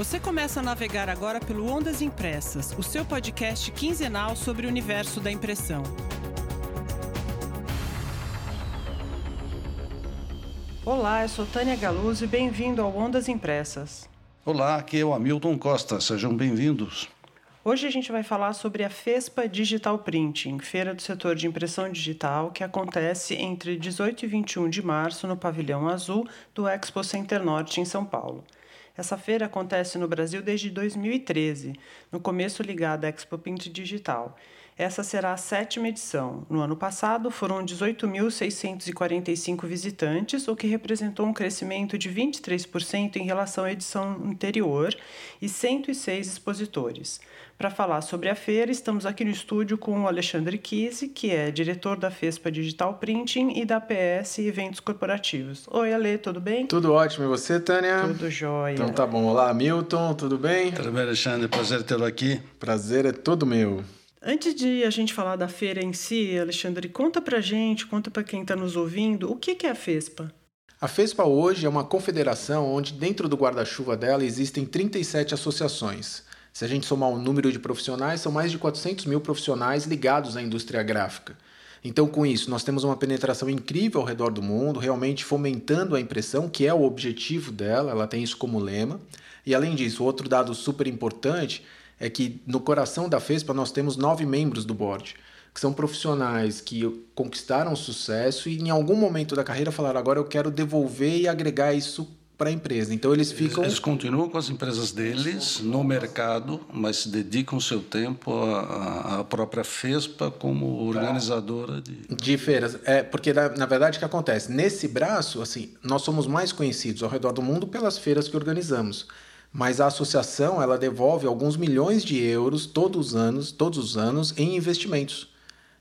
Você começa a navegar agora pelo Ondas Impressas, o seu podcast quinzenal sobre o universo da impressão. Olá, eu sou Tânia Galuzzi e bem-vindo ao Ondas Impressas. Olá, aqui é o Hamilton Costa, sejam bem-vindos. Hoje a gente vai falar sobre a FESPA Digital Printing, feira do setor de impressão digital, que acontece entre 18 e 21 de março no Pavilhão Azul do Expo Center Norte, em São Paulo. Essa feira acontece no Brasil desde 2013, no começo ligada à Expo Print Digital. Essa será a sétima edição. No ano passado, foram 18.645 visitantes, o que representou um crescimento de 23% em relação à edição anterior, e 106 expositores. Para falar sobre a feira, estamos aqui no estúdio com o Alexandre Kise, que é diretor da FESPA Digital Printing e da PS Eventos Corporativos. Oi, Ale, tudo bem? Tudo ótimo. E você, Tânia? Tudo jóia. Então tá bom. Olá, Milton, tudo bem? Tudo bem, Alexandre? Prazer tê-lo aqui. Prazer é todo meu. Antes de a gente falar da feira em si, Alexandre, conta pra gente, conta para quem está nos ouvindo, o que é a FESPA? A FESPA hoje é uma confederação onde dentro do guarda-chuva dela existem 37 associações. Se a gente somar o número de profissionais, são mais de 400 mil profissionais ligados à indústria gráfica. Então, com isso, nós temos uma penetração incrível ao redor do mundo, realmente fomentando a impressão, que é o objetivo dela, ela tem isso como lema. E além disso, outro dado super importante é que no coração da FESPA nós temos nove membros do board, que são profissionais que conquistaram sucesso e em algum momento da carreira falaram: agora eu quero devolver e agregar isso para a empresa. Então eles ficam. Eles continuam com as empresas deles no mercado, mas se dedicam seu tempo à, à própria FESPA como organizadora de. De feiras. É, porque na, na verdade o que acontece? Nesse braço, assim, nós somos mais conhecidos ao redor do mundo pelas feiras que organizamos mas a associação ela devolve alguns milhões de euros todos os anos, todos os anos em investimentos.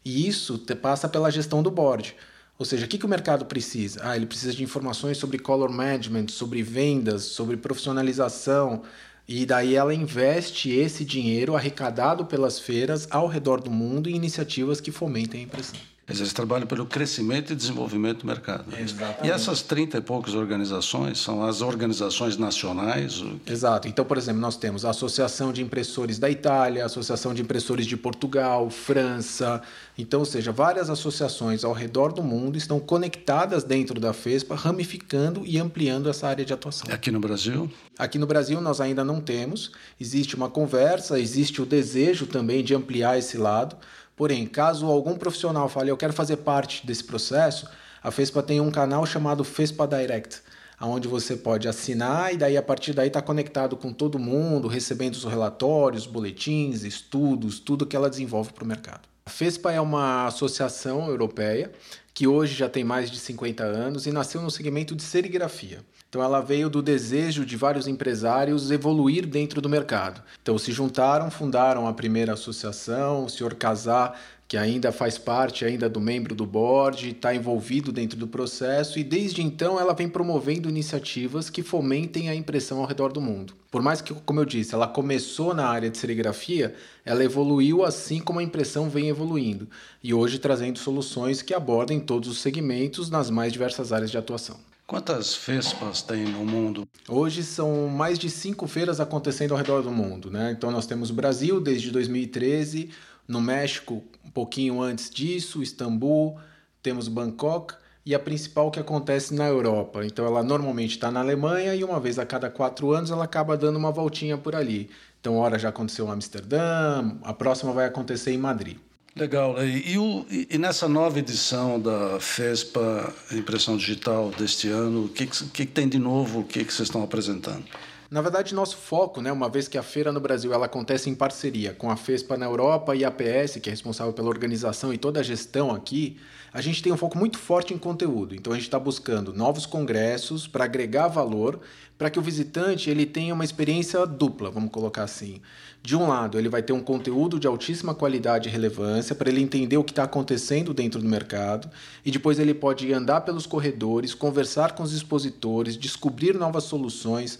E isso passa pela gestão do board. Ou seja, o que, que o mercado precisa? Ah, ele precisa de informações sobre color management, sobre vendas, sobre profissionalização. E daí ela investe esse dinheiro arrecadado pelas feiras ao redor do mundo em iniciativas que fomentem a impressão. Eles trabalham pelo crescimento e desenvolvimento do mercado. Exatamente. E essas 30 e poucas organizações são as organizações nacionais? Exato. Então, por exemplo, nós temos a Associação de Impressores da Itália, a Associação de Impressores de Portugal, França. Então, ou seja, várias associações ao redor do mundo estão conectadas dentro da FESPA, ramificando e ampliando essa área de atuação. Aqui no Brasil? Aqui no Brasil nós ainda não temos. Existe uma conversa, existe o desejo também de ampliar esse lado. Porém, caso algum profissional fale, eu quero fazer parte desse processo, a FESPA tem um canal chamado FESPA Direct, onde você pode assinar e daí a partir daí está conectado com todo mundo, recebendo os relatórios, boletins, estudos, tudo que ela desenvolve para o mercado. A FESPA é uma associação europeia que hoje já tem mais de 50 anos e nasceu no segmento de serigrafia. Então ela veio do desejo de vários empresários evoluir dentro do mercado. Então se juntaram, fundaram a primeira associação, o senhor Casar, que ainda faz parte ainda do membro do board, está envolvido dentro do processo e desde então ela vem promovendo iniciativas que fomentem a impressão ao redor do mundo. Por mais que, como eu disse, ela começou na área de serigrafia, ela evoluiu assim como a impressão vem evoluindo e hoje trazendo soluções que abordem todos os segmentos nas mais diversas áreas de atuação. Quantas FESPAs tem no mundo? Hoje são mais de cinco feiras acontecendo ao redor do mundo. Né? Então nós temos o Brasil desde 2013, no México um pouquinho antes disso, Istambul, temos Bangkok e a principal que acontece na Europa. Então ela normalmente está na Alemanha e uma vez a cada quatro anos ela acaba dando uma voltinha por ali. Então, hora já aconteceu em Amsterdã, a próxima vai acontecer em Madrid. Legal. E, e, nessa nova edição da FESPA Impressão Digital deste ano, o que, que, que tem de novo? O que, que vocês estão apresentando? Na verdade, nosso foco, né, uma vez que a feira no Brasil ela acontece em parceria com a FESPA na Europa e a APS, que é responsável pela organização e toda a gestão aqui, a gente tem um foco muito forte em conteúdo. Então a gente está buscando novos congressos para agregar valor, para que o visitante ele tenha uma experiência dupla, vamos colocar assim. De um lado, ele vai ter um conteúdo de altíssima qualidade e relevância para ele entender o que está acontecendo dentro do mercado, e depois ele pode andar pelos corredores, conversar com os expositores, descobrir novas soluções,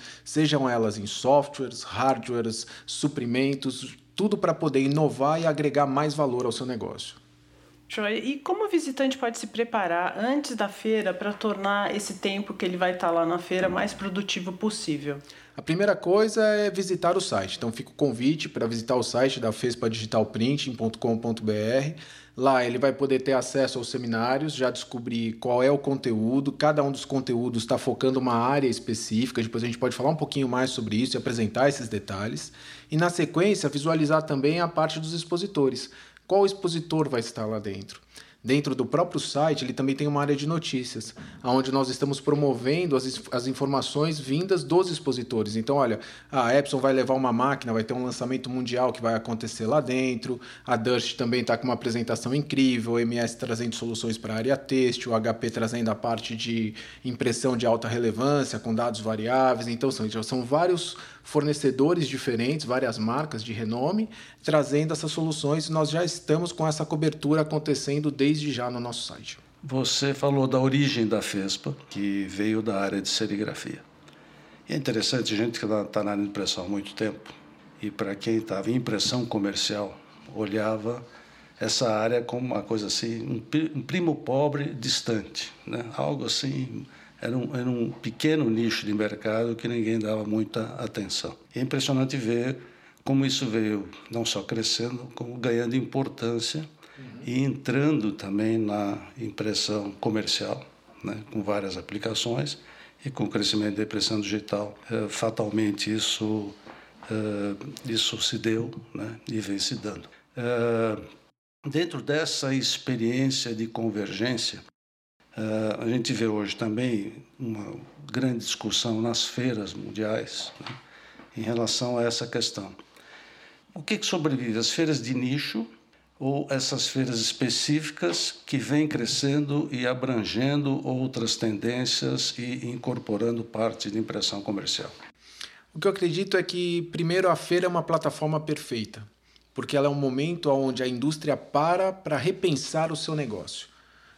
sejam elas em softwares, hardwares, suprimentos, tudo para poder inovar e agregar mais valor ao seu negócio. E como o visitante pode se preparar antes da feira para tornar esse tempo que ele vai estar lá na feira mais produtivo possível? A primeira coisa é visitar o site. Então fica o convite para visitar o site da Fespa Digital Printing.com.br. Lá ele vai poder ter acesso aos seminários, já descobrir qual é o conteúdo. Cada um dos conteúdos está focando uma área específica. Depois a gente pode falar um pouquinho mais sobre isso e apresentar esses detalhes. E na sequência, visualizar também a parte dos expositores qual expositor vai estar lá dentro. Dentro do próprio site, ele também tem uma área de notícias, onde nós estamos promovendo as, as informações vindas dos expositores. Então, olha, a Epson vai levar uma máquina, vai ter um lançamento mundial que vai acontecer lá dentro. A Durst também está com uma apresentação incrível, o MS trazendo soluções para a área têxtil, o HP trazendo a parte de impressão de alta relevância com dados variáveis. Então, são, são vários fornecedores diferentes, várias marcas de renome, trazendo essas soluções. Nós já estamos com essa cobertura acontecendo desde já no nosso site. Você falou da origem da FESPA, que veio da área de serigrafia. É interessante, gente que está tá na impressão há muito tempo, e para quem estava em impressão comercial, olhava essa área como uma coisa assim, um primo pobre distante, né? algo assim era um, era um pequeno nicho de mercado que ninguém dava muita atenção. É impressionante ver como isso veio não só crescendo, como ganhando importância uhum. e entrando também na impressão comercial, né, com várias aplicações e com o crescimento da impressão digital, eh, fatalmente isso eh, isso se deu, né, e vem se dando. Eh, dentro dessa experiência de convergência, Uh, a gente vê hoje também uma grande discussão nas feiras mundiais né, em relação a essa questão. O que, que sobrevive? As feiras de nicho ou essas feiras específicas que vêm crescendo e abrangendo outras tendências e incorporando parte de impressão comercial? O que eu acredito é que, primeiro, a feira é uma plataforma perfeita, porque ela é um momento onde a indústria para para repensar o seu negócio.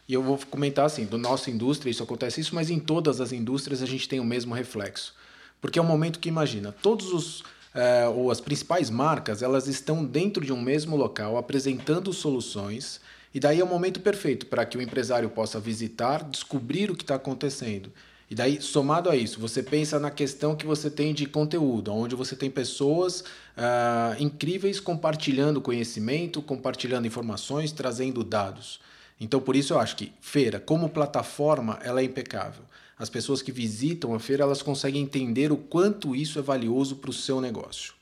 E eu vou comentar assim, do nossa indústria isso acontece isso, mas em todas as indústrias a gente tem o mesmo reflexo. Porque é um momento que imagina, todos os é, ou as principais marcas, elas estão dentro de um mesmo local apresentando soluções, e daí é o momento perfeito para que o empresário possa visitar, descobrir o que está acontecendo. E daí, somado a isso, você pensa na questão que você tem de conteúdo, onde você tem pessoas uh, incríveis compartilhando conhecimento, compartilhando informações, trazendo dados. Então, por isso eu acho que feira, como plataforma, ela é impecável. As pessoas que visitam a feira, elas conseguem entender o quanto isso é valioso para o seu negócio.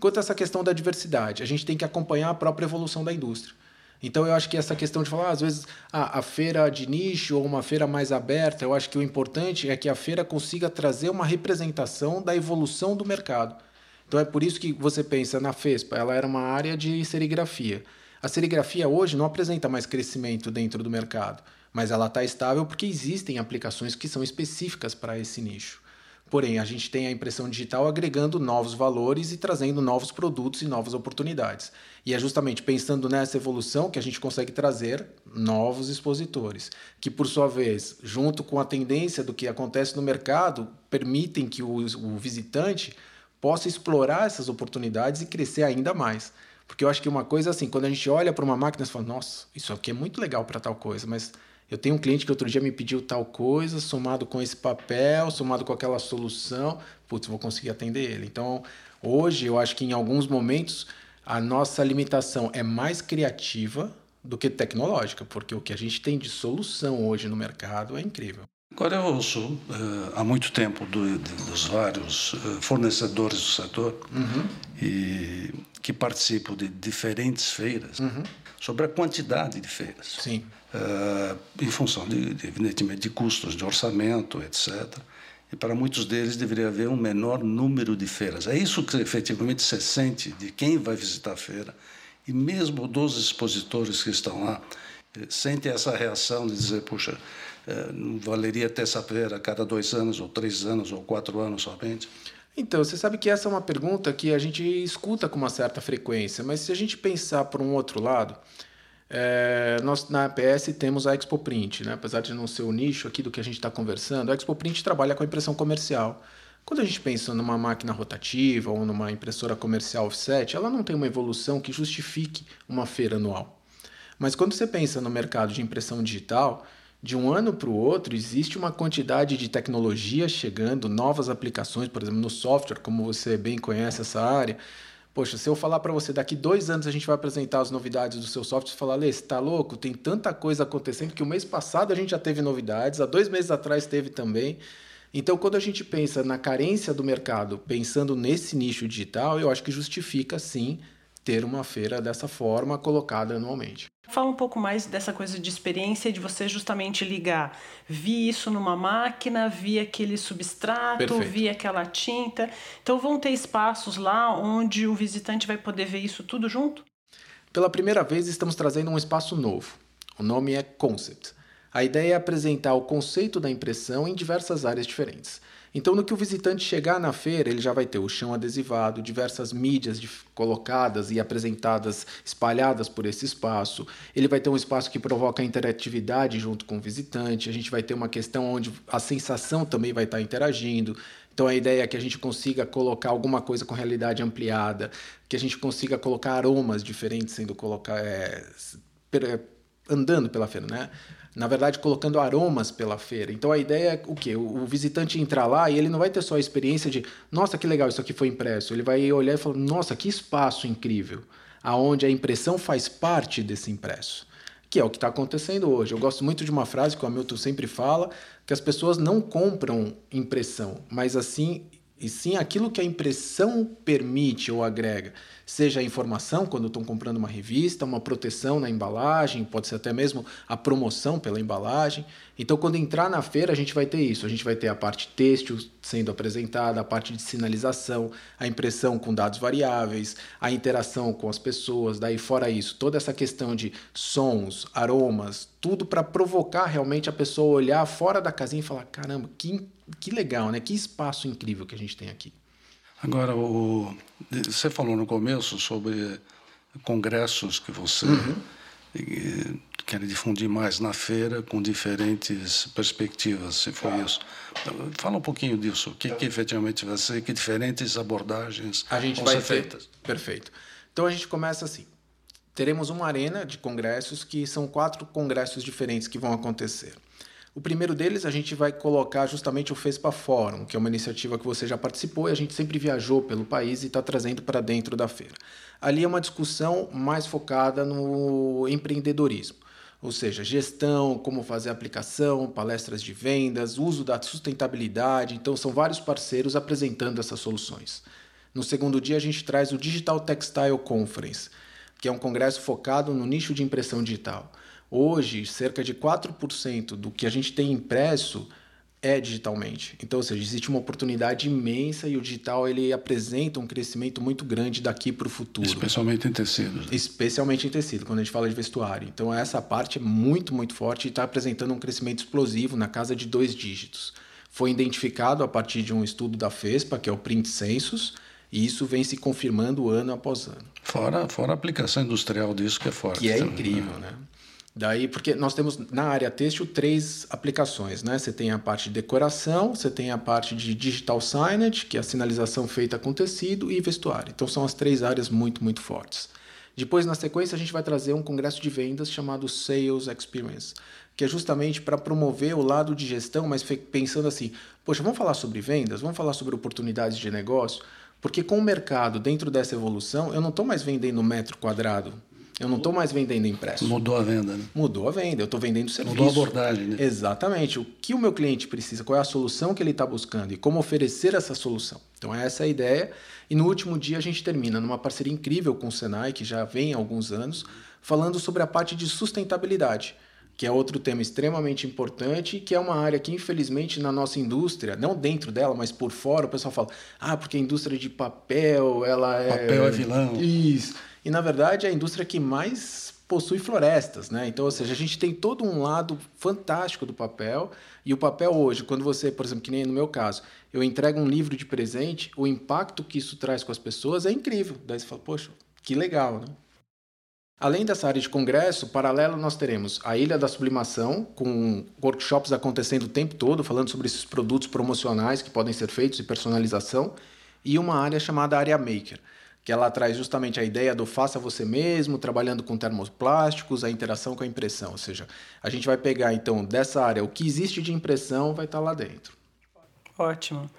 Quanto a essa questão da diversidade, a gente tem que acompanhar a própria evolução da indústria. Então, eu acho que essa questão de falar, ah, às vezes, ah, a feira de nicho ou uma feira mais aberta, eu acho que o importante é que a feira consiga trazer uma representação da evolução do mercado. Então, é por isso que você pensa na FESPA, ela era uma área de serigrafia. A serigrafia hoje não apresenta mais crescimento dentro do mercado, mas ela está estável porque existem aplicações que são específicas para esse nicho. Porém, a gente tem a impressão digital agregando novos valores e trazendo novos produtos e novas oportunidades. E é justamente pensando nessa evolução que a gente consegue trazer novos expositores, que por sua vez, junto com a tendência do que acontece no mercado, permitem que o, o visitante possa explorar essas oportunidades e crescer ainda mais. Porque eu acho que uma coisa assim, quando a gente olha para uma máquina, você fala, nossa, isso aqui é muito legal para tal coisa, mas eu tenho um cliente que outro dia me pediu tal coisa, somado com esse papel, somado com aquela solução, putz, vou conseguir atender ele. Então, hoje, eu acho que em alguns momentos a nossa limitação é mais criativa do que tecnológica, porque o que a gente tem de solução hoje no mercado é incrível. Agora eu ouço uh, há muito tempo do, de, dos vários uh, fornecedores do setor uhum. e que participam de diferentes feiras uhum. sobre a quantidade de feiras. Sim. Uh, em função, de, de, evidentemente, de custos, de orçamento, etc. E para muitos deles deveria haver um menor número de feiras. É isso que efetivamente se sente de quem vai visitar a feira. E mesmo dos expositores que estão lá, eh, sentem essa reação de dizer, puxa, eh, não valeria ter essa feira a cada dois anos, ou três anos, ou quatro anos somente? Então, você sabe que essa é uma pergunta que a gente escuta com uma certa frequência, mas se a gente pensar por um outro lado, é, nós na APS temos a Expo Print, né? apesar de não ser o nicho aqui do que a gente está conversando, a Expo Print trabalha com a impressão comercial. Quando a gente pensa numa máquina rotativa ou numa impressora comercial offset, ela não tem uma evolução que justifique uma feira anual. Mas quando você pensa no mercado de impressão digital, de um ano para o outro, existe uma quantidade de tecnologia chegando, novas aplicações, por exemplo, no software, como você bem conhece essa área. Poxa, se eu falar para você, daqui dois anos a gente vai apresentar as novidades do seu software, você fala, Lê, você está louco? Tem tanta coisa acontecendo que o mês passado a gente já teve novidades, há dois meses atrás teve também. Então, quando a gente pensa na carência do mercado, pensando nesse nicho digital, eu acho que justifica sim ter uma feira dessa forma colocada anualmente. Fala um pouco mais dessa coisa de experiência de você justamente ligar. Vi isso numa máquina, vi aquele substrato, Perfeito. vi aquela tinta. Então vão ter espaços lá onde o visitante vai poder ver isso tudo junto? Pela primeira vez estamos trazendo um espaço novo. O nome é Concept. A ideia é apresentar o conceito da impressão em diversas áreas diferentes. Então, no que o visitante chegar na feira, ele já vai ter o chão adesivado, diversas mídias colocadas e apresentadas, espalhadas por esse espaço. Ele vai ter um espaço que provoca interatividade junto com o visitante. A gente vai ter uma questão onde a sensação também vai estar interagindo. Então, a ideia é que a gente consiga colocar alguma coisa com realidade ampliada, que a gente consiga colocar aromas diferentes sendo colocar, é, andando pela feira, né? na verdade, colocando aromas pela feira. Então a ideia é o quê? O, visitante entrar lá e ele não vai ter só a experiência de, nossa, que legal, isso aqui foi impresso. Ele vai olhar e falar, nossa, que espaço incrível, aonde a impressão faz parte desse impresso. Que é o que está acontecendo hoje. Eu gosto muito de uma frase que o Hamilton sempre fala, que as pessoas não compram impressão, mas assim e sim aquilo que a impressão permite ou agrega, seja a informação quando estão comprando uma revista, uma proteção na embalagem, pode ser até mesmo a promoção pela embalagem. Então, quando entrar na feira, a gente vai ter isso. A gente vai ter a parte têxtil sendo apresentada, a parte de sinalização, a impressão com dados variáveis, a interação com as pessoas. Daí, fora isso, toda essa questão de sons, aromas, tudo para provocar realmente a pessoa olhar fora da casinha e falar: caramba, que, que legal, né? Que espaço incrível que a gente tem aqui. Agora, o, você falou no começo sobre congressos que você uhum. quer difundir mais na feira com diferentes perspectivas, se for isso. Fala um pouquinho disso. O que, que efetivamente vai ser, que diferentes abordagens a gente vão vai ser feitas? Perfeito. Então a gente começa assim. Teremos uma arena de congressos que são quatro congressos diferentes que vão acontecer. O primeiro deles a gente vai colocar justamente o FESPA Fórum, que é uma iniciativa que você já participou e a gente sempre viajou pelo país e está trazendo para dentro da feira. Ali é uma discussão mais focada no empreendedorismo, ou seja, gestão, como fazer aplicação, palestras de vendas, uso da sustentabilidade. Então, são vários parceiros apresentando essas soluções. No segundo dia, a gente traz o Digital Textile Conference, que é um congresso focado no nicho de impressão digital. Hoje, cerca de 4% do que a gente tem impresso é digitalmente. Então, ou seja, existe uma oportunidade imensa e o digital ele apresenta um crescimento muito grande daqui para o futuro. Especialmente em tecido. Especialmente em tecido, quando a gente fala de vestuário. Então, essa parte é muito, muito forte e está apresentando um crescimento explosivo na casa de dois dígitos. Foi identificado a partir de um estudo da FESPA, que é o Print Census, e isso vem se confirmando ano após ano. Fora, fora a aplicação industrial disso que é forte. Que é incrível, né? Daí, porque nós temos na área têxtil três aplicações, né? Você tem a parte de decoração, você tem a parte de digital signage, que é a sinalização feita com tecido, e vestuário. Então são as três áreas muito, muito fortes. Depois, na sequência, a gente vai trazer um congresso de vendas chamado Sales Experience, que é justamente para promover o lado de gestão, mas pensando assim, poxa, vamos falar sobre vendas, vamos falar sobre oportunidades de negócio, porque com o mercado dentro dessa evolução, eu não estou mais vendendo metro quadrado, eu não estou mais vendendo impresso. Mudou a venda, né? Mudou a venda, eu estou vendendo serviço. Mudou a abordagem, né? Exatamente. O que o meu cliente precisa, qual é a solução que ele está buscando e como oferecer essa solução. Então, essa é a ideia. E no último dia a gente termina numa parceria incrível com o Senai, que já vem há alguns anos, falando sobre a parte de sustentabilidade que é outro tema extremamente importante, que é uma área que, infelizmente, na nossa indústria, não dentro dela, mas por fora, o pessoal fala, ah, porque a indústria de papel, ela é... Papel é vilão. Isso. E, na verdade, é a indústria que mais possui florestas, né? Então, ou seja, a gente tem todo um lado fantástico do papel e o papel hoje, quando você, por exemplo, que nem no meu caso, eu entrego um livro de presente, o impacto que isso traz com as pessoas é incrível. Daí você fala, poxa, que legal, né? Além dessa área de congresso, paralelo nós teremos a Ilha da Sublimação, com workshops acontecendo o tempo todo, falando sobre esses produtos promocionais que podem ser feitos e personalização, e uma área chamada Área Maker, que ela traz justamente a ideia do faça você mesmo, trabalhando com termoplásticos, a interação com a impressão. Ou seja, a gente vai pegar então dessa área o que existe de impressão vai estar lá dentro. Ótimo.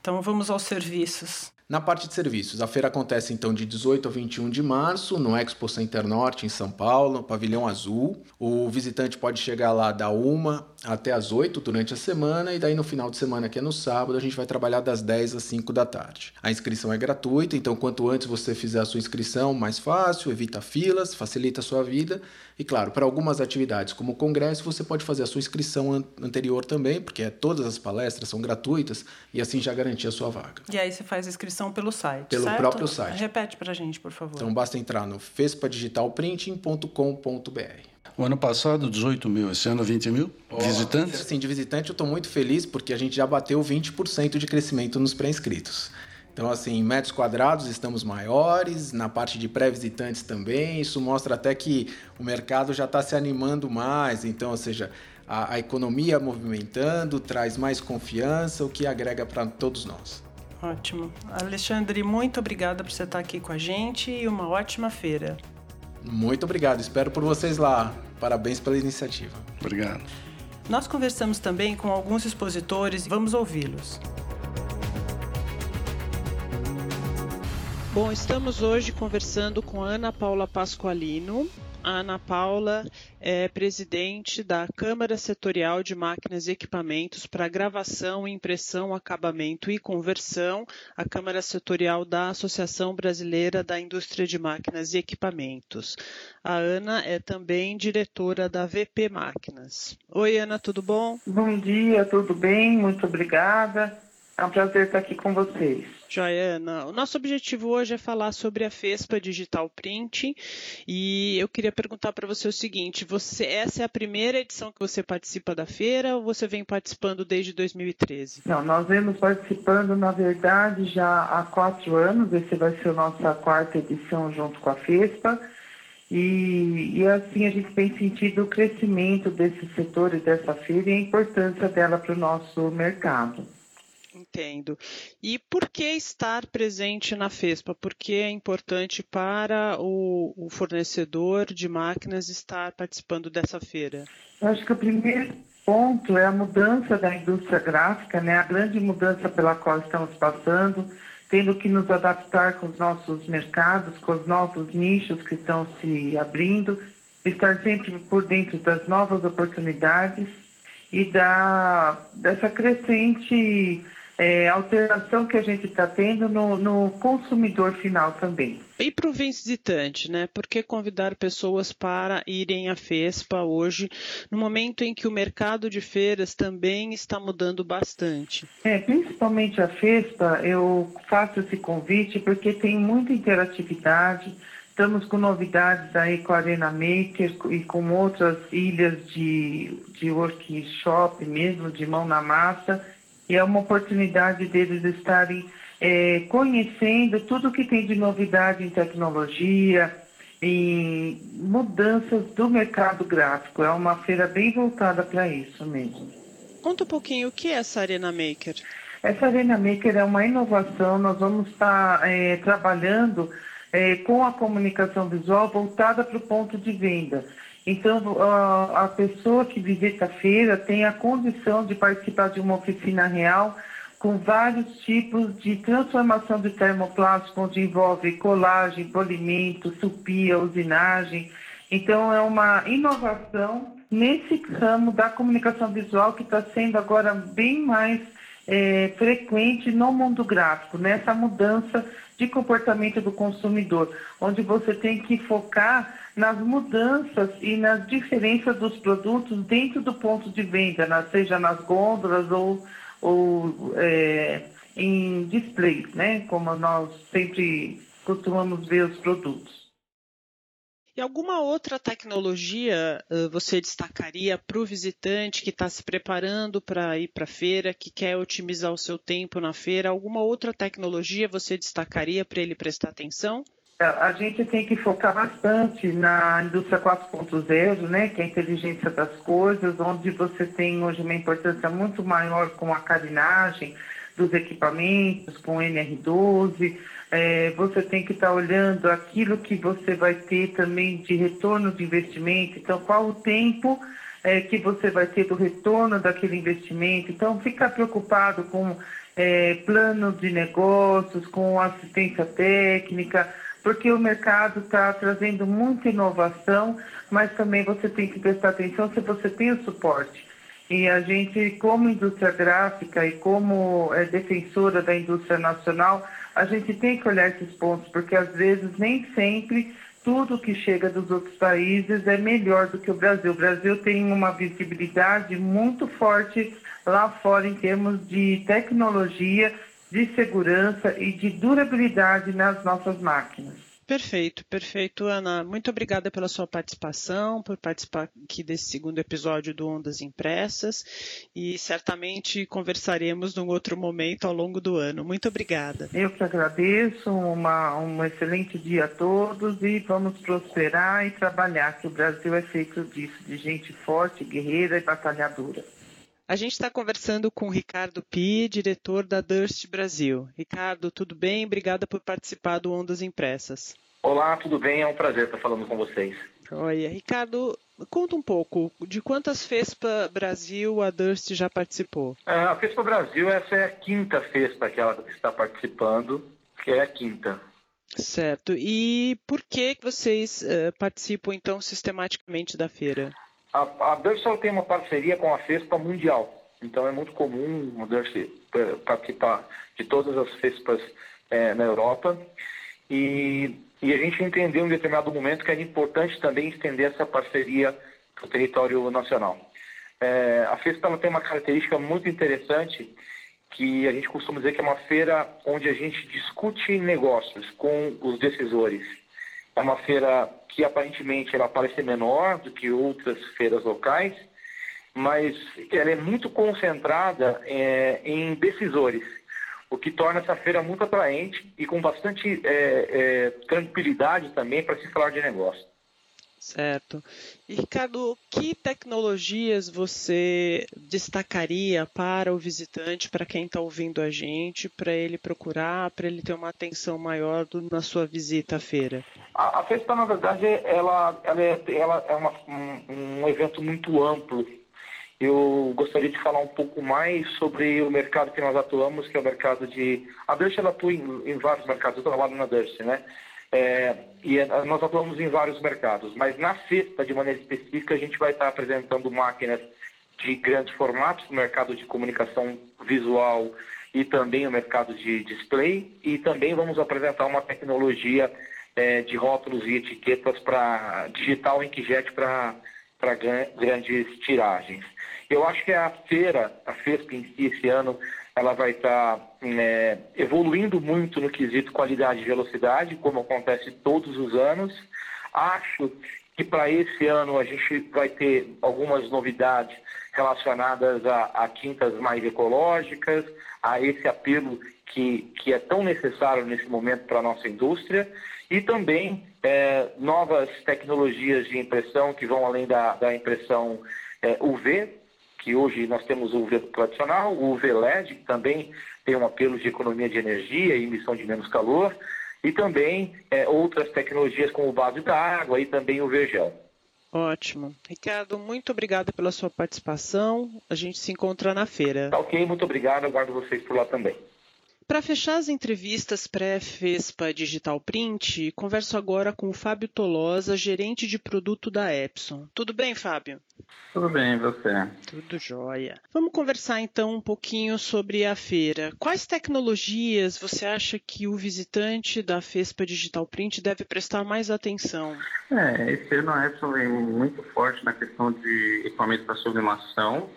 Então vamos aos serviços. Na parte de serviços, a feira acontece então de 18 a 21 de março no Expo Center Norte, em São Paulo, no Pavilhão Azul. O visitante pode chegar lá da 1 até as 8 durante a semana e daí no final de semana, que é no sábado, a gente vai trabalhar das 10 às 5 da tarde. A inscrição é gratuita, então quanto antes você fizer a sua inscrição, mais fácil, evita filas, facilita a sua vida. E claro, para algumas atividades como o congresso, você pode fazer a sua inscrição an anterior também, porque todas as palestras são gratuitas e assim já garantir a sua vaga. E aí você faz a inscrição pelo site, Pelo certo? próprio site. Repete para a gente, por favor. Então basta entrar no fespadigitalprinting.com.br. O ano passado, 18 mil, esse ano 20 mil visitantes? Sim, de visitante eu estou muito feliz porque a gente já bateu 20% de crescimento nos pré-inscritos. Então, assim, em metros quadrados estamos maiores, na parte de pré-visitantes também. Isso mostra até que o mercado já está se animando mais. Então, ou seja, a, a economia movimentando traz mais confiança, o que agrega para todos nós. Ótimo. Alexandre, muito obrigada por você estar aqui com a gente e uma ótima feira. Muito obrigado, espero por vocês lá. Parabéns pela iniciativa. Obrigado. Nós conversamos também com alguns expositores, vamos ouvi-los. Bom, estamos hoje conversando com Ana Paula Pasqualino. A Ana Paula é presidente da Câmara Setorial de Máquinas e Equipamentos para Gravação, Impressão, Acabamento e Conversão, a Câmara Setorial da Associação Brasileira da Indústria de Máquinas e Equipamentos. A Ana é também diretora da VP Máquinas. Oi, Ana, tudo bom? Bom dia, tudo bem? Muito obrigada. É um prazer estar aqui com vocês. Joiana, o nosso objetivo hoje é falar sobre a FESPA Digital Printing e eu queria perguntar para você o seguinte: você essa é a primeira edição que você participa da feira ou você vem participando desde 2013? Não, nós vemos participando, na verdade, já há quatro anos. Esse vai ser a nossa quarta edição junto com a FESPA. E, e assim a gente tem sentido o crescimento desse setor e dessa feira e a importância dela para o nosso mercado. Entendo. E por que estar presente na FESPA? Por que é importante para o, o, fornecedor de máquinas estar participando dessa feira? Eu acho que o primeiro ponto é a mudança da indústria gráfica, né? a grande mudança pela qual estamos passando, tendo que nos adaptar com os nossos mercados, com os novos nichos que estão se abrindo, estar sempre por dentro das novas oportunidades e da, dessa crescente é, alteração que a gente está tendo no, no, consumidor final também. E para o visitante, né? Por que convidar pessoas para irem à FESPA hoje, no momento em que o mercado de feiras também está mudando bastante? É, principalmente a FESPA, eu faço esse convite porque tem muita interatividade. Estamos com novidades aí com a Arena Maker e com outras ilhas de, de workshop mesmo, de mão na massa e é uma oportunidade deles estarem é, conhecendo tudo que tem de novidade em tecnologia, em mudanças do mercado gráfico. É uma feira bem voltada para isso mesmo. Conta um pouquinho o que é essa Arena Maker. Essa Arena Maker é uma inovação. Nós vamos estar é, trabalhando é, com a comunicação visual voltada para o ponto de venda. Então, a pessoa que visita a feira tem a condição de participar de uma oficina real com vários tipos de transformação de termoplástico, onde envolve colagem, polimento, supia, usinagem. Então, é uma inovação nesse ramo da comunicação visual que está sendo agora bem mais é, frequente no mundo gráfico, nessa mudança de comportamento do consumidor, onde você tem que focar nas mudanças e nas diferenças dos produtos dentro do ponto de venda, seja nas gôndolas ou, ou é, em displays, né? Como nós sempre costumamos ver os produtos. E alguma outra tecnologia uh, você destacaria para o visitante que está se preparando para ir para a feira, que quer otimizar o seu tempo na feira? Alguma outra tecnologia você destacaria para ele prestar atenção? A gente tem que focar bastante na indústria 4.0, né, que é a inteligência das coisas, onde você tem hoje uma importância muito maior com a carinagem, dos equipamentos com NR12, é, você tem que estar tá olhando aquilo que você vai ter também de retorno de investimento, então qual o tempo é, que você vai ter do retorno daquele investimento. Então, fica preocupado com é, plano de negócios, com assistência técnica, porque o mercado está trazendo muita inovação, mas também você tem que prestar atenção se você tem o suporte. E a gente, como indústria gráfica e como é, defensora da indústria nacional, a gente tem que olhar esses pontos, porque às vezes nem sempre tudo que chega dos outros países é melhor do que o Brasil. O Brasil tem uma visibilidade muito forte lá fora em termos de tecnologia, de segurança e de durabilidade nas nossas máquinas. Perfeito, perfeito, Ana. Muito obrigada pela sua participação, por participar aqui desse segundo episódio do Ondas Impressas e certamente conversaremos num outro momento ao longo do ano. Muito obrigada. Eu que agradeço, uma, um excelente dia a todos e vamos prosperar e trabalhar, que o Brasil é feito disso, de gente forte, guerreira e batalhadora. A gente está conversando com o Ricardo Pi, diretor da Durst Brasil. Ricardo, tudo bem? Obrigada por participar do Ondas Impressas. Olá, tudo bem? É um prazer estar falando com vocês. Olha, Ricardo, conta um pouco de quantas FESPA Brasil a Durst já participou. É, a FESPA Brasil, essa é a quinta FESPA que ela está participando, que é a quinta. Certo. E por que vocês uh, participam então sistematicamente da feira? A, a tem uma parceria com a FESPA Mundial, então é muito comum a Durst eh, participar de todas as FESPAs é, na Europa. E, e, a gente entendeu em determinado momento que era importante também estender essa parceria para o território nacional. É, a FESPA tem uma característica muito interessante que a gente costuma dizer que é uma feira onde a gente discute negócios com os decisores. É uma feira que aparentemente ela parece menor do que outras feiras locais, mas ela é muito concentrada é, em decisores, o que torna essa feira muito atraente e com bastante é, é, tranquilidade também para se falar de negócio. Certo. E Ricardo, que tecnologias você destacaria para o visitante, para quem está ouvindo a gente, para ele procurar, para ele ter uma atenção maior do, na sua visita à feira? A, a festa, na verdade, ela, ela é, ela é uma, um, um evento muito amplo. Eu gostaria de falar um pouco mais sobre o mercado que nós atuamos, que é o mercado de... A Durst, ela atua em, em vários mercados, eu trabalho na Durst, né? É, e é, nós atuamos em vários mercados, mas na sexta, de maneira específica, a gente vai estar apresentando máquinas de grandes formatos no mercado de comunicação visual e também no mercado de display, e também vamos apresentar uma tecnologia é, de rótulos e etiquetas para digital inkjet para grandes tiragens. Eu acho que a feira, a FESP em si, esse ano, ela vai estar tá, é, evoluindo muito no quesito qualidade e velocidade, como acontece todos os anos. Acho que para esse ano a gente vai ter algumas novidades relacionadas a, a quintas mais ecológicas, a esse apelo que, que é tão necessário nesse momento para a nossa indústria, e também é, novas tecnologias de impressão que vão além da, da impressão é, UV, que hoje nós temos o UV tradicional, o UV LED, que também tem um apelo de economia de energia e emissão de menos calor, e também é, outras tecnologias como o base da água e também o vergel. Ótimo. Ricardo, muito obrigado pela sua participação. A gente se encontra na feira. Tá ok, muito obrigado. Aguardo vocês por lá também. Para fechar as entrevistas pré-FESPA Digital Print, converso agora com o Fábio Tolosa, gerente de produto da Epson. Tudo bem, Fábio? Tudo bem, você? Tudo jóia. Vamos conversar então um pouquinho sobre a feira. Quais tecnologias você acha que o visitante da FESPA Digital Print deve prestar mais atenção? É, esse ano a Epson vem muito forte na questão de equipamento para sublimação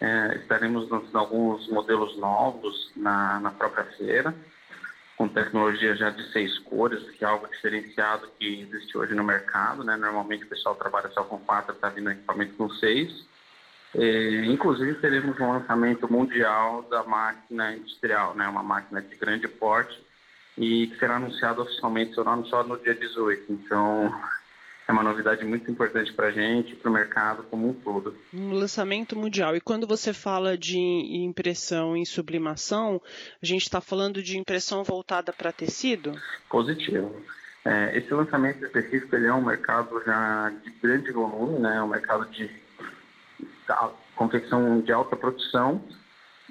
é, estaremos lançando alguns modelos novos na, na própria feira, com tecnologia já de seis cores, que é algo diferenciado que existe hoje no mercado. Né? Normalmente o pessoal trabalha só com quatro, está vindo equipamento com seis. É, inclusive teremos um lançamento mundial da máquina industrial, né? uma máquina de grande porte, e que será anunciado oficialmente, anunciado no dia 18. Então, é uma novidade muito importante para a gente para o mercado como um todo. Um lançamento mundial. E quando você fala de impressão em sublimação, a gente está falando de impressão voltada para tecido? Positivo. É, esse lançamento específico ele é um mercado já de grande volume, né? um mercado de confecção de alta produção,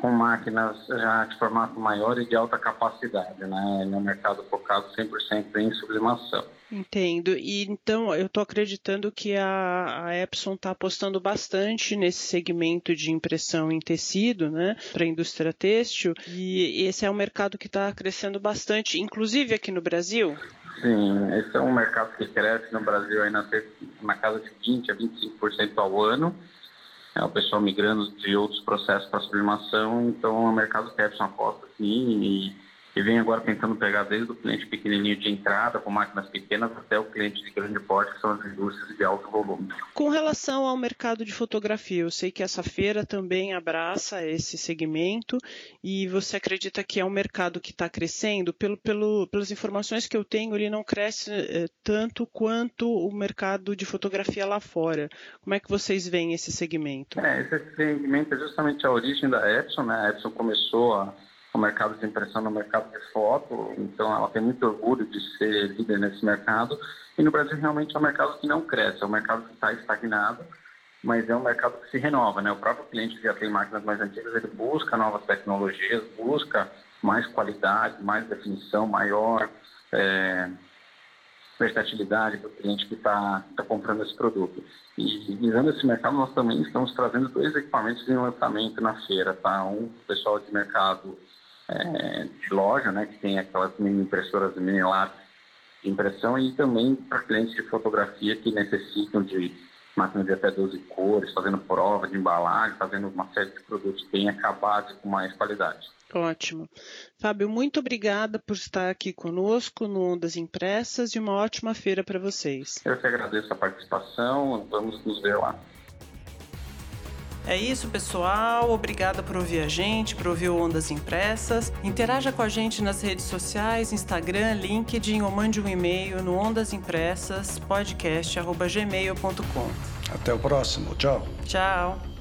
com máquinas já de formato maior e de alta capacidade. Né? Ele é um mercado focado 100% em sublimação. Entendo. E então eu estou acreditando que a, a Epson está apostando bastante nesse segmento de impressão em tecido, né, para a indústria têxtil. E esse é um mercado que está crescendo bastante, inclusive aqui no Brasil. Sim, esse é um mercado que cresce no Brasil aí na, na casa de 20 a 25% ao ano. É o pessoal migrando de outros processos para sublimação, então é um mercado que a Epson aposta sim e e vem agora tentando pegar desde o cliente pequenininho de entrada, com máquinas pequenas, até o cliente de grande porte, que são as indústrias de alto volume. Com relação ao mercado de fotografia, eu sei que essa feira também abraça esse segmento e você acredita que é um mercado que está crescendo? Pelo, pelo, pelas informações que eu tenho, ele não cresce é, tanto quanto o mercado de fotografia lá fora. Como é que vocês veem esse segmento? É, esse segmento é justamente a origem da Epson, né? A Epson começou a no mercado de impressão, no mercado de foto, então ela tem muito orgulho de ser líder nesse mercado. E no Brasil realmente é um mercado que não cresce, é um mercado que está estagnado, mas é um mercado que se renova, né? O próprio cliente que já tem máquinas mais antigas, ele busca novas tecnologias, busca mais qualidade, mais definição, maior é, versatilidade para o cliente que está tá comprando esse produto. E visando esse mercado, nós também estamos trazendo dois equipamentos em lançamento na feira, tá? Um pessoal de mercado é, de loja, né, que tem aquelas mini impressoras mini lápis de impressão e também para clientes de fotografia que necessitam de máquinas de até 12 cores, fazendo prova de embalagem, fazendo uma série de produtos bem acabados com mais qualidade. Ótimo. Fábio, muito obrigada por estar aqui conosco no Ondas Impressas e uma ótima feira para vocês. Eu que agradeço a participação, vamos nos ver lá. É isso, pessoal. Obrigada por ouvir a gente, por ouvir o Ondas Impressas. Interaja com a gente nas redes sociais, Instagram, LinkedIn ou mande um e-mail no ondasimpressas podcast@gmail.com. Até o próximo. Tchau. Tchau.